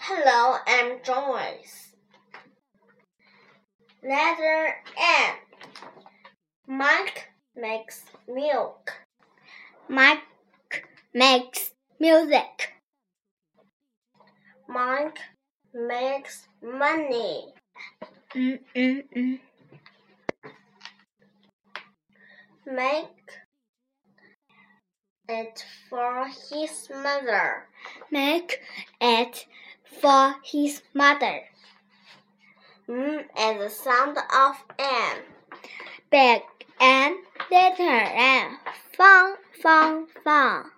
Hello, I'm Joyce. Letter M. Mike makes milk. Mike makes music. Mike makes money. Mm, mm, mm. Make it for his mother. Make it for his mother. Mm, M is the sound of N. Big and little and fun, fun, fun.